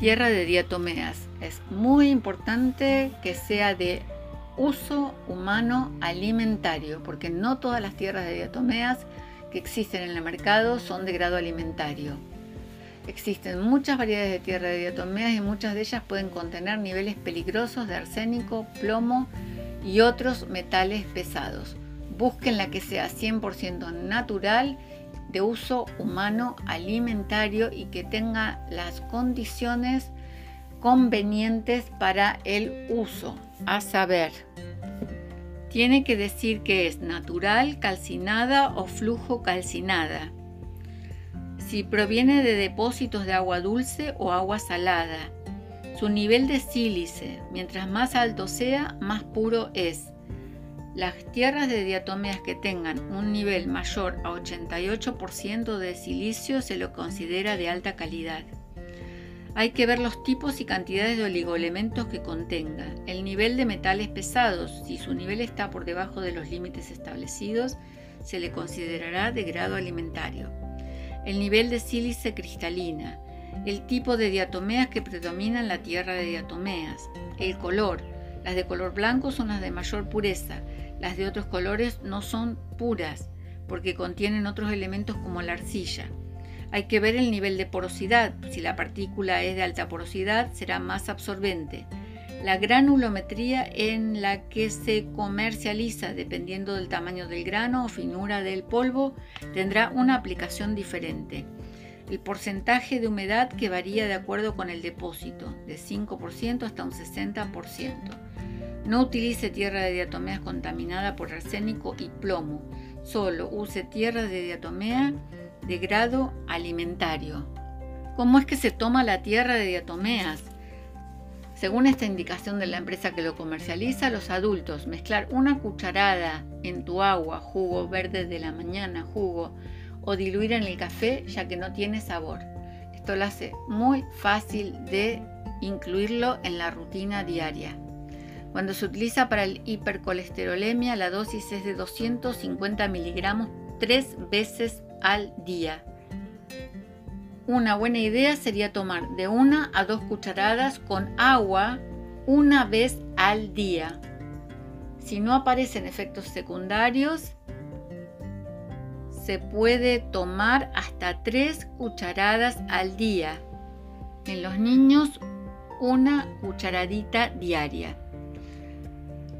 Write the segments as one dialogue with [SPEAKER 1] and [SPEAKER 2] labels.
[SPEAKER 1] Tierra de diatomeas. Es muy importante que sea de uso humano alimentario, porque no todas las tierras de diatomeas que existen en el mercado son de grado alimentario. Existen muchas variedades de tierra de diatomeas y muchas de ellas pueden contener niveles peligrosos de arsénico, plomo y otros metales pesados. Busquen la que sea 100% natural, de uso humano alimentario y que tenga las condiciones convenientes para el uso, a saber, tiene que decir que es natural, calcinada o flujo calcinada. Si proviene de depósitos de agua dulce o agua salada. Su nivel de sílice, mientras más alto sea, más puro es. Las tierras de diatomeas que tengan un nivel mayor a 88% de silicio se lo considera de alta calidad. Hay que ver los tipos y cantidades de oligoelementos que contenga, el nivel de metales pesados, si su nivel está por debajo de los límites establecidos, se le considerará de grado alimentario, el nivel de sílice cristalina, el tipo de diatomeas que predomina en la tierra de diatomeas, el color, las de color blanco son las de mayor pureza, las de otros colores no son puras porque contienen otros elementos como la arcilla. Hay que ver el nivel de porosidad. Si la partícula es de alta porosidad, será más absorbente. La granulometría en la que se comercializa, dependiendo del tamaño del grano o finura del polvo, tendrá una aplicación diferente. El porcentaje de humedad que varía de acuerdo con el depósito, de 5% hasta un 60%. No utilice tierra de diatomea contaminada por arsénico y plomo. Solo use tierra de diatomea de grado alimentario. ¿Cómo es que se toma la tierra de diatomeas? Según esta indicación de la empresa que lo comercializa, los adultos mezclar una cucharada en tu agua, jugo verde de la mañana, jugo, o diluir en el café ya que no tiene sabor. Esto lo hace muy fácil de incluirlo en la rutina diaria. Cuando se utiliza para el hipercolesterolemia, la dosis es de 250 miligramos tres veces al día. Una buena idea sería tomar de una a dos cucharadas con agua una vez al día. Si no aparecen efectos secundarios, se puede tomar hasta tres cucharadas al día. En los niños, una cucharadita diaria.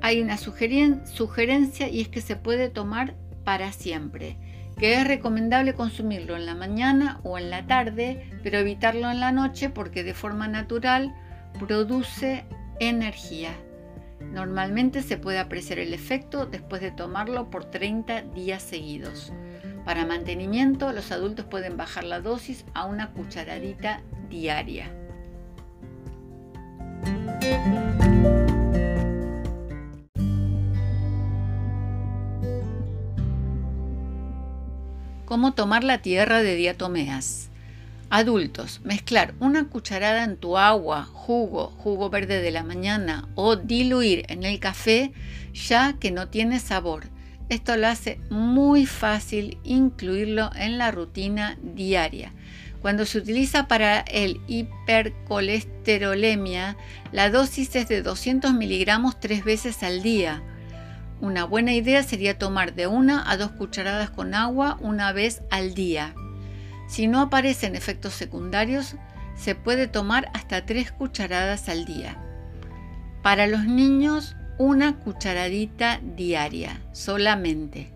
[SPEAKER 1] Hay una sugerencia y es que se puede tomar para siempre que es recomendable consumirlo en la mañana o en la tarde, pero evitarlo en la noche porque de forma natural produce energía. Normalmente se puede apreciar el efecto después de tomarlo por 30 días seguidos. Para mantenimiento, los adultos pueden bajar la dosis a una cucharadita diaria. Cómo tomar la tierra de diatomeas. Adultos, mezclar una cucharada en tu agua, jugo, jugo verde de la mañana o diluir en el café ya que no tiene sabor. Esto lo hace muy fácil incluirlo en la rutina diaria. Cuando se utiliza para el hipercolesterolemia, la dosis es de 200 miligramos tres veces al día una buena idea sería tomar de una a dos cucharadas con agua una vez al día. Si no aparecen efectos secundarios, se puede tomar hasta tres cucharadas al día. Para los niños, una cucharadita diaria solamente.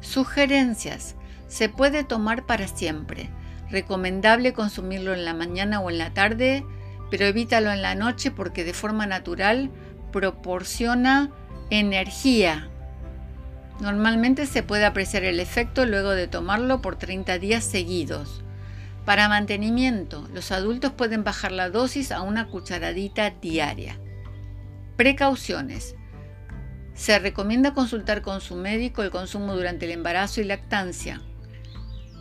[SPEAKER 1] Sugerencias. Se puede tomar para siempre. Recomendable consumirlo en la mañana o en la tarde, pero evítalo en la noche porque de forma natural proporciona Energía. Normalmente se puede apreciar el efecto luego de tomarlo por 30 días seguidos. Para mantenimiento, los adultos pueden bajar la dosis a una cucharadita diaria. Precauciones. Se recomienda consultar con su médico el consumo durante el embarazo y lactancia.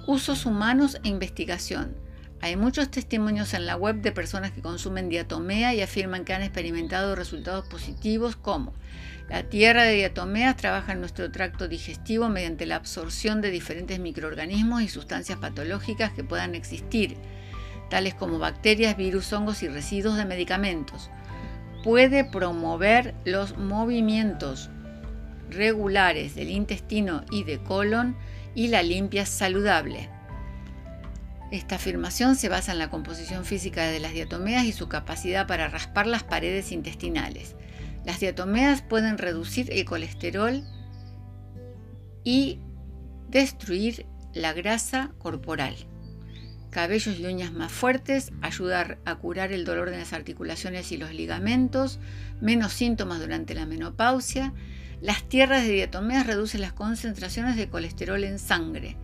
[SPEAKER 1] Usos humanos e investigación. Hay muchos testimonios en la web de personas que consumen diatomea y afirman que han experimentado resultados positivos como la tierra de diatomeas trabaja en nuestro tracto digestivo mediante la absorción de diferentes microorganismos y sustancias patológicas que puedan existir. tales como bacterias, virus, hongos y residuos de medicamentos. Puede promover los movimientos regulares del intestino y de colon y la limpia saludable. Esta afirmación se basa en la composición física de las diatomeas y su capacidad para raspar las paredes intestinales. Las diatomeas pueden reducir el colesterol y destruir la grasa corporal. Cabellos y uñas más fuertes, ayudar a curar el dolor de las articulaciones y los ligamentos, menos síntomas durante la menopausia. Las tierras de diatomeas reducen las concentraciones de colesterol en sangre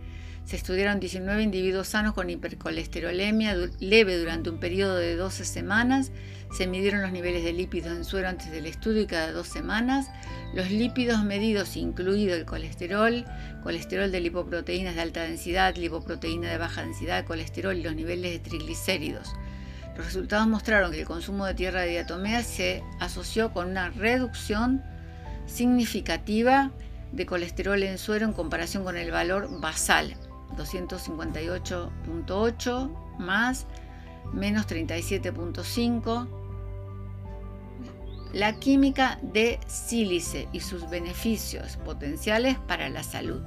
[SPEAKER 1] se estudiaron 19 individuos sanos con hipercolesterolemia leve durante un periodo de 12 semanas. Se midieron los niveles de lípidos en suero antes del estudio y cada dos semanas. Los lípidos medidos, incluido el colesterol, colesterol de lipoproteínas de alta densidad, lipoproteína de baja densidad, colesterol y los niveles de triglicéridos. Los resultados mostraron que el consumo de tierra de diatomea se asoció con una reducción significativa de colesterol en suero en comparación con el valor basal 258.8 más menos 37.5. La química de sílice y sus beneficios potenciales para la salud.